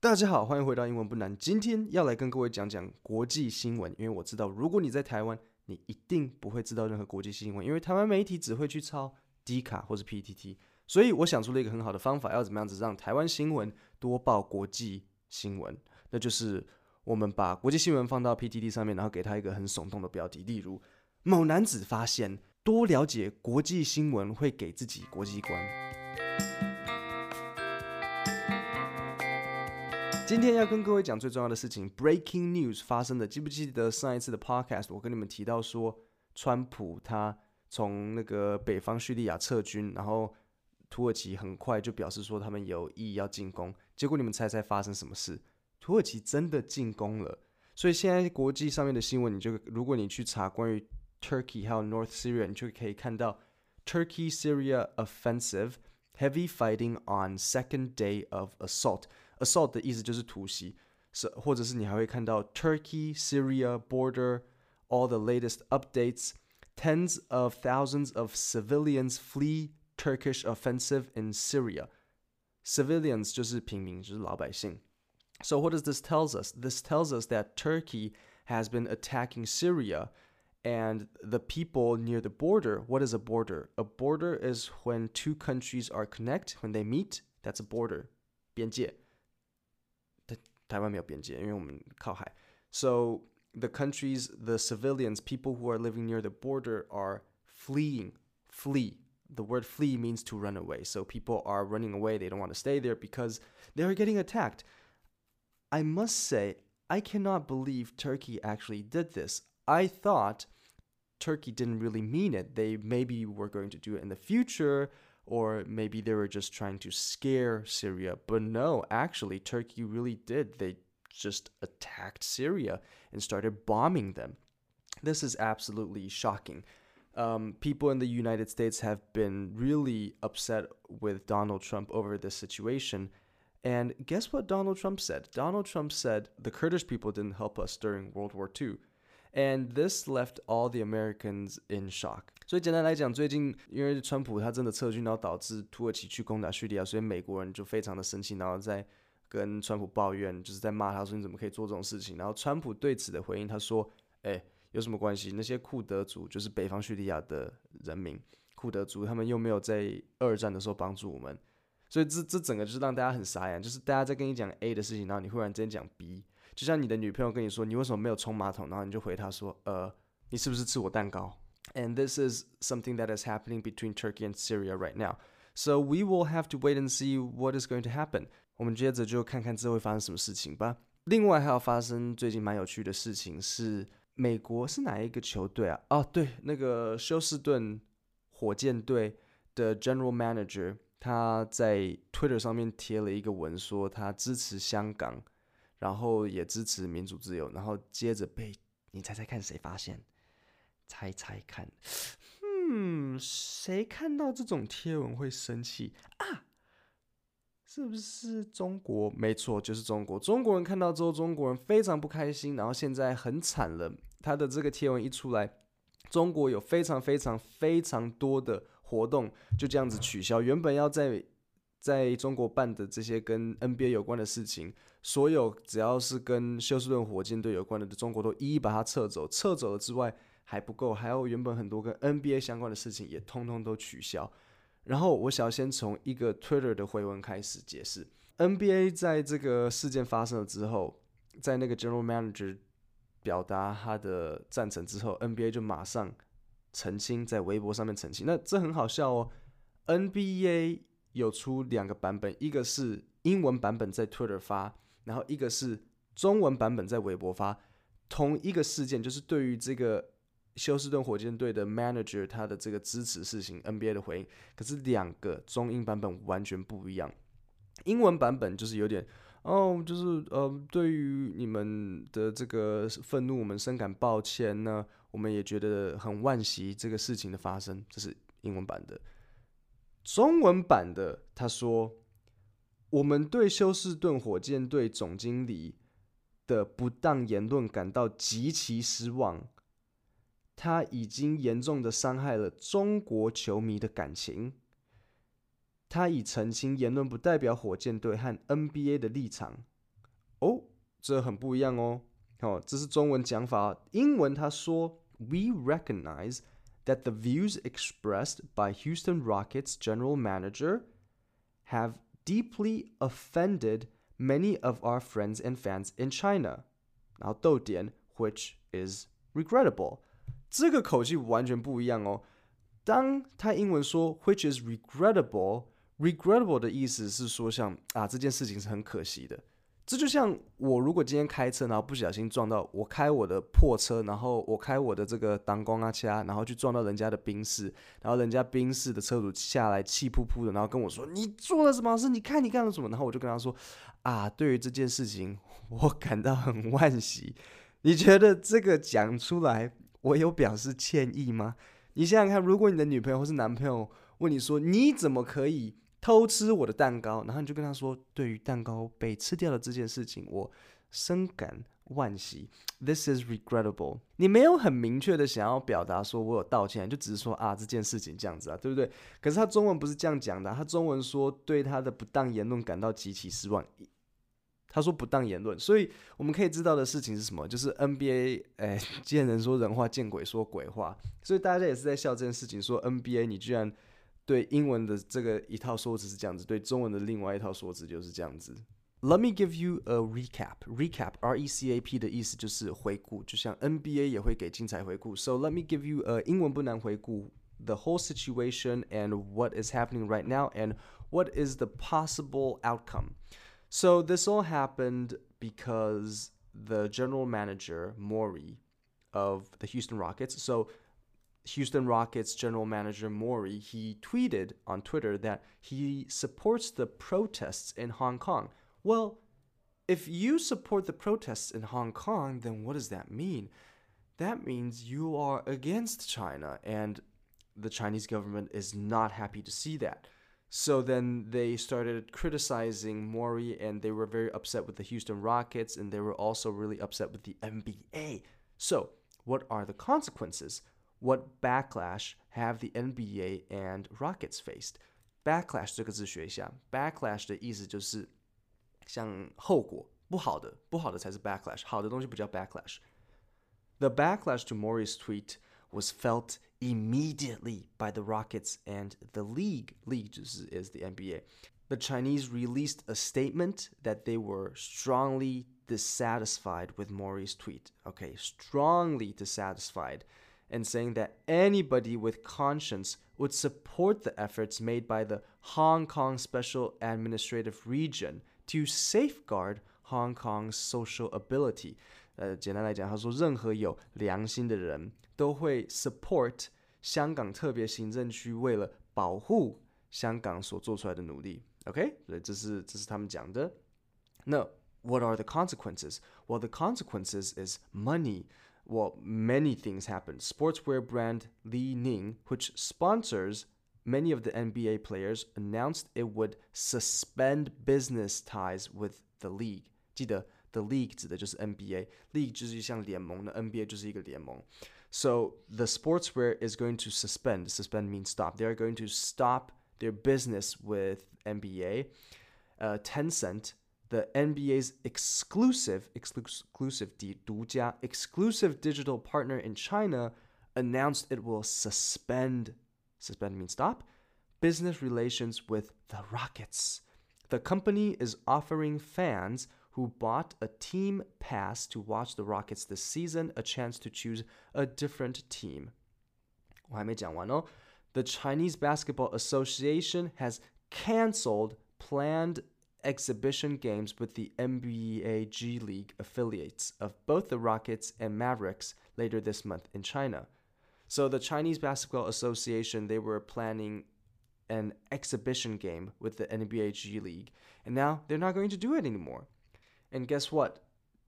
大家好，欢迎回到英文不难。今天要来跟各位讲讲国际新闻，因为我知道，如果你在台湾，你一定不会知道任何国际新闻，因为台湾媒体只会去抄 D 卡或是 PTT。所以我想出了一个很好的方法，要怎么样子让台湾新闻多报国际新闻？那就是我们把国际新闻放到 PTT 上面，然后给他一个很耸动的标题，例如某男子发现多了解国际新闻会给自己国际观。今天要跟各位讲最重要的事情，breaking news 发生的。记不记得上一次的 podcast，我跟你们提到说，川普他从那个北方叙利亚撤军，然后土耳其很快就表示说他们有意要进攻。结果你们猜猜发生什么事？土耳其真的进攻了。所以现在国际上面的新闻，你就如果你去查关于 Turkey 还有 North Syria，你就可以看到 Turkey Syria offensive heavy fighting on second day of assault。assault 的意思就是突袭，是或者是你还会看到 Turkey Syria border all the latest updates tens of thousands of civilians flee Turkish offensive in Syria civilians 就是平民就是老百姓 so what does this tells us this tells us that Turkey has been attacking Syria and the people near the border what is a border a border is when two countries are connect when they meet that's a border 边界 So the countries, the civilians, people who are living near the border are fleeing. Flee. The word flee means to run away. So people are running away. They don't want to stay there because they are getting attacked. I must say, I cannot believe Turkey actually did this. I thought Turkey didn't really mean it. They maybe were going to do it in the future or maybe they were just trying to scare Syria. But no, actually, Turkey really did. They just attacked Syria and started bombing them. This is absolutely shocking. Um, people in the United States have been really upset with Donald Trump over this situation. And guess what Donald Trump said? Donald Trump said the Kurdish people didn't help us during World War II. And this left all the Americans in shock. 所以简单来讲，最近因为川普他真的撤军，然后导致土耳其去攻打叙利亚，所以美国人就非常的生气，然后在跟川普抱怨，就是在骂他说你怎么可以做这种事情。然后川普对此的回应，他说：“哎，有什么关系？那些库德族就是北方叙利亚的人民，库德族他们又没有在二战的时候帮助我们，所以这这整个就是让大家很傻眼，就是大家在跟你讲 A 的事情，然后你忽然之间讲 B，就像你的女朋友跟你说你为什么没有冲马桶，然后你就回她说：呃，你是不是吃我蛋糕？” And this is something that is happening between Turkey and Syria right now. So we will have to wait and see what is going to happen. 我们接着就看看这会发生什么事情吧。另外还要发生最近蛮有趣的事情是，美国是哪一个球队啊？哦，对，那个休斯顿火箭队的 General Manager 他在 Twitter 上面贴了一个文，说他支持香港，然后也支持民主自由，然后接着被你猜猜看谁发现？ 猜猜看，嗯，谁看到这种贴文会生气啊？是不是中国？没错，就是中国。中国人看到之后，中国人非常不开心，然后现在很惨了。他的这个贴文一出来，中国有非常非常非常多的活动就这样子取消。原本要在在中国办的这些跟 NBA 有关的事情，所有只要是跟休斯顿火箭队有关的，中国都一一把它撤走。撤走了之外。还不够，还有原本很多跟 NBA 相关的事情也通通都取消。然后我想要先从一个 Twitter 的回文开始解释。NBA 在这个事件发生了之后，在那个 General Manager 表达他的赞成之后，NBA 就马上澄清，在微博上面澄清。那这很好笑哦。NBA 有出两个版本，一个是英文版本在 Twitter 发，然后一个是中文版本在微博发。同一个事件，就是对于这个。休斯顿火箭队的 manager 他的这个支持事情，NBA 的回应，可是两个中英版本完全不一样。英文版本就是有点哦，就是呃，对于你们的这个愤怒，我们深感抱歉呢。我们也觉得很惋惜这个事情的发生，这是英文版的。中文版的他说，我们对休斯顿火箭队总经理的不当言论感到极其失望。他已经严重的伤害了中国球迷的感情。他已澄清言论不代表火箭队和 NBA 的立场。哦这很不一样哦。哦，这是中文讲法，英文他说：“We recognize that the views expressed by Houston Rockets general manager have deeply offended many of our friends and fans in China。”然后逗点，which is regrettable。这个口气完全不一样哦。当他英文说 which is regrettable，regrettable 的意思是说像啊这件事情是很可惜的。这就像我如果今天开车，然后不小心撞到我开我的破车，然后我开我的这个挡光啊掐，然后去撞到人家的宾士，然后人家宾士的车主下来气扑扑的，然后跟我说你做了什么事？你看你干了什么？然后我就跟他说啊，对于这件事情我感到很惋惜。你觉得这个讲出来，我有表示歉意吗？你想想看，如果你的女朋友或是男朋友问你说你怎么可以？偷吃我的蛋糕，然后你就跟他说：“对于蛋糕被吃掉的这件事情，我深感惋惜。This is regrettable。你没有很明确的想要表达说我有道歉，就只是说啊这件事情这样子啊，对不对？可是他中文不是这样讲的，他中文说对他的不当言论感到极其失望。他说不当言论，所以我们可以知道的事情是什么？就是 NBA，哎，见人说人话，见鬼说鬼话。所以大家也是在笑这件事情，说 NBA 你居然。对英文的这个一套说辞是这样子，对中文的另外一套说辞就是这样子。Let me give you a recap. Recap, R-E-C-A-P 的意思就是回顾，就像 NBA 也会给精彩回顾。So let me give you a 英文不难回顾 the whole situation and what is happening right now and what is the possible outcome. So this all happened because the general manager Morey of the Houston Rockets. So Houston Rockets general manager Morey, he tweeted on Twitter that he supports the protests in Hong Kong. Well, if you support the protests in Hong Kong, then what does that mean? That means you are against China, and the Chinese government is not happy to see that. So then they started criticizing Morey, and they were very upset with the Houston Rockets, and they were also really upset with the NBA. So, what are the consequences? What backlash have the NBA and Rockets faced? Backlash 这个字学一下，backlash 的意思就是像后果，不好的，不好的才是 backlash，好的东西不叫 backlash。The backlash to Morey's tweet was felt immediately by the Rockets and the league. League is the NBA. The Chinese released a statement that they were strongly dissatisfied with Morey's tweet. Okay, strongly dissatisfied and saying that anybody with conscience would support the efforts made by the Hong Kong Special Administrative Region to safeguard Hong Kong's social ability。呃，简单来讲，他说，任何有良心的人都会 support 香港特别行政区为了保护香港所做出来的努力。OK，所以这是这是他们讲的。那 what are the consequences? Well, the consequences is money well, many things happened. Sportswear brand Li Ning, which sponsors many of the NBA players, announced it would suspend business ties with the league. 记得 the league 指的就是 NBA，league 就是像联盟的，NBA 就是一个联盟。So the sportswear is going to suspend. Suspend means stop. They are going to stop their business with NBA. Uh, Tencent the NBA's exclusive exclusive 独家 exclusive digital partner in China announced it will suspend suspend means stop business relations with the Rockets. The company is offering fans who bought a team pass to watch the Rockets this season a chance to choose a different team. The Chinese Basketball Association has canceled planned exhibition games with the NBA G League affiliates of both the Rockets and Mavericks later this month in China. So the Chinese Basketball Association they were planning an exhibition game with the NBA G League, and now they're not going to do it anymore. And guess what?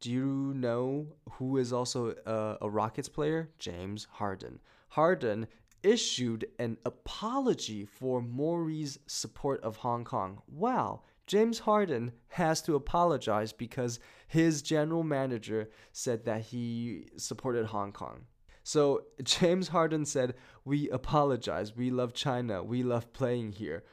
Do you know who is also a, a Rockets player? James Harden. Harden issued an apology for Morey's support of Hong Kong. Wow, James Harden has to apologize because his general manager said that he supported Hong Kong. So James Harden said, We apologize. We love China. We love playing here.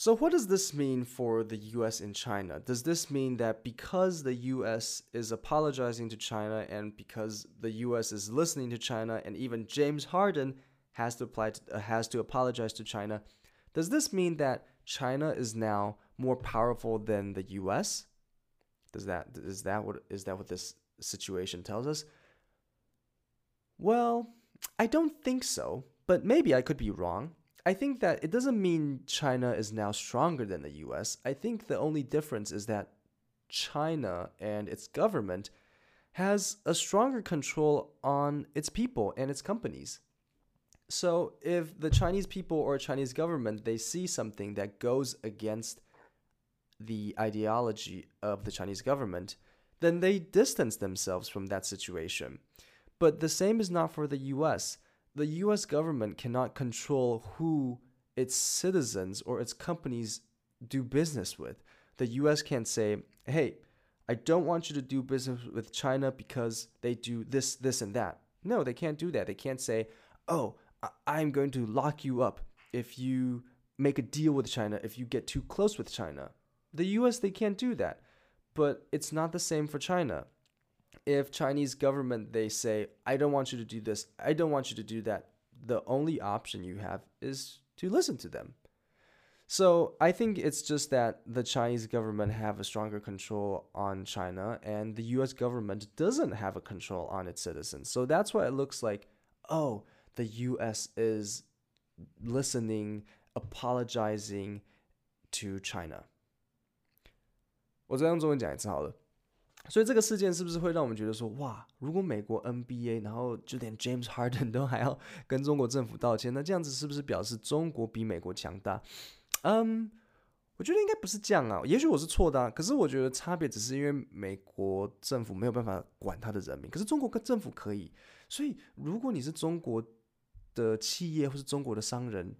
So, what does this mean for the US and China? Does this mean that because the US is apologizing to China and because the US is listening to China and even James Harden has to apply to, uh, has to apologize to China, does this mean that China is now more powerful than the US? Does that is that what is that what this situation tells us? Well, I don't think so, but maybe I could be wrong. I think that it doesn't mean China is now stronger than the US. I think the only difference is that China and its government has a stronger control on its people and its companies. So if the Chinese people or Chinese government they see something that goes against the ideology of the Chinese government, then they distance themselves from that situation. But the same is not for the US the US government cannot control who its citizens or its companies do business with. The US can't say, hey, I don't want you to do business with China because they do this, this, and that. No, they can't do that. They can't say, oh, I'm going to lock you up if you make a deal with China, if you get too close with China. The US, they can't do that. But it's not the same for China if Chinese government they say I don't want you to do this, I don't want you to do that, the only option you have is to listen to them. So I think it's just that the Chinese government have a stronger control on China and the US government doesn't have a control on its citizens. So that's why it looks like, oh, the US is listening, apologizing to China. 我再用中文讲一次好了。 所以这个事件是不是会让我们觉得说，哇，如果美国 NBA，然后就连 James Harden 都还要 跟中国政府道歉，那这样子是不是表示中国比美国强大？嗯，我觉得应该不是这样啊，也许我是错的啊，可是我觉得差别只是因为美国政府没有办法管他的人民，可是中国跟政府可以。所以如果你是中国的企业或是中国的商人，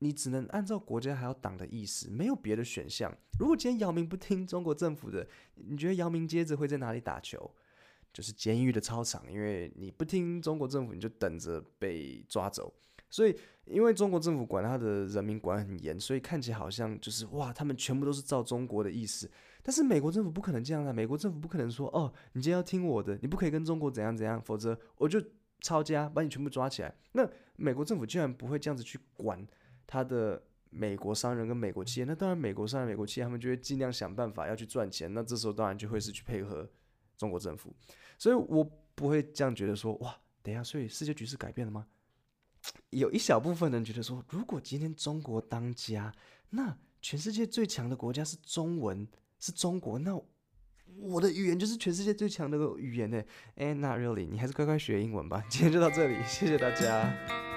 你只能按照国家还有党的意思，没有别的选项。如果今天姚明不听中国政府的，你觉得姚明接着会在哪里打球？就是监狱的操场，因为你不听中国政府，你就等着被抓走。所以，因为中国政府管他的人民管很严，所以看起来好像就是哇，他们全部都是照中国的意思。但是美国政府不可能这样啊！美国政府不可能说哦，你今天要听我的，你不可以跟中国怎样怎样，否则我就抄家把你全部抓起来。那美国政府居然不会这样子去管。他的美国商人跟美国企业，那当然美国商人、美国企业他们就会尽量想办法要去赚钱。那这时候当然就会是去配合中国政府。所以我不会这样觉得说，哇，等一下，所以世界局势改变了吗？有一小部分人觉得说，如果今天中国当家，那全世界最强的国家是中文，是中国，那我的语言就是全世界最强的语言呢？哎，Not really，你还是乖乖学英文吧。今天就到这里，谢谢大家。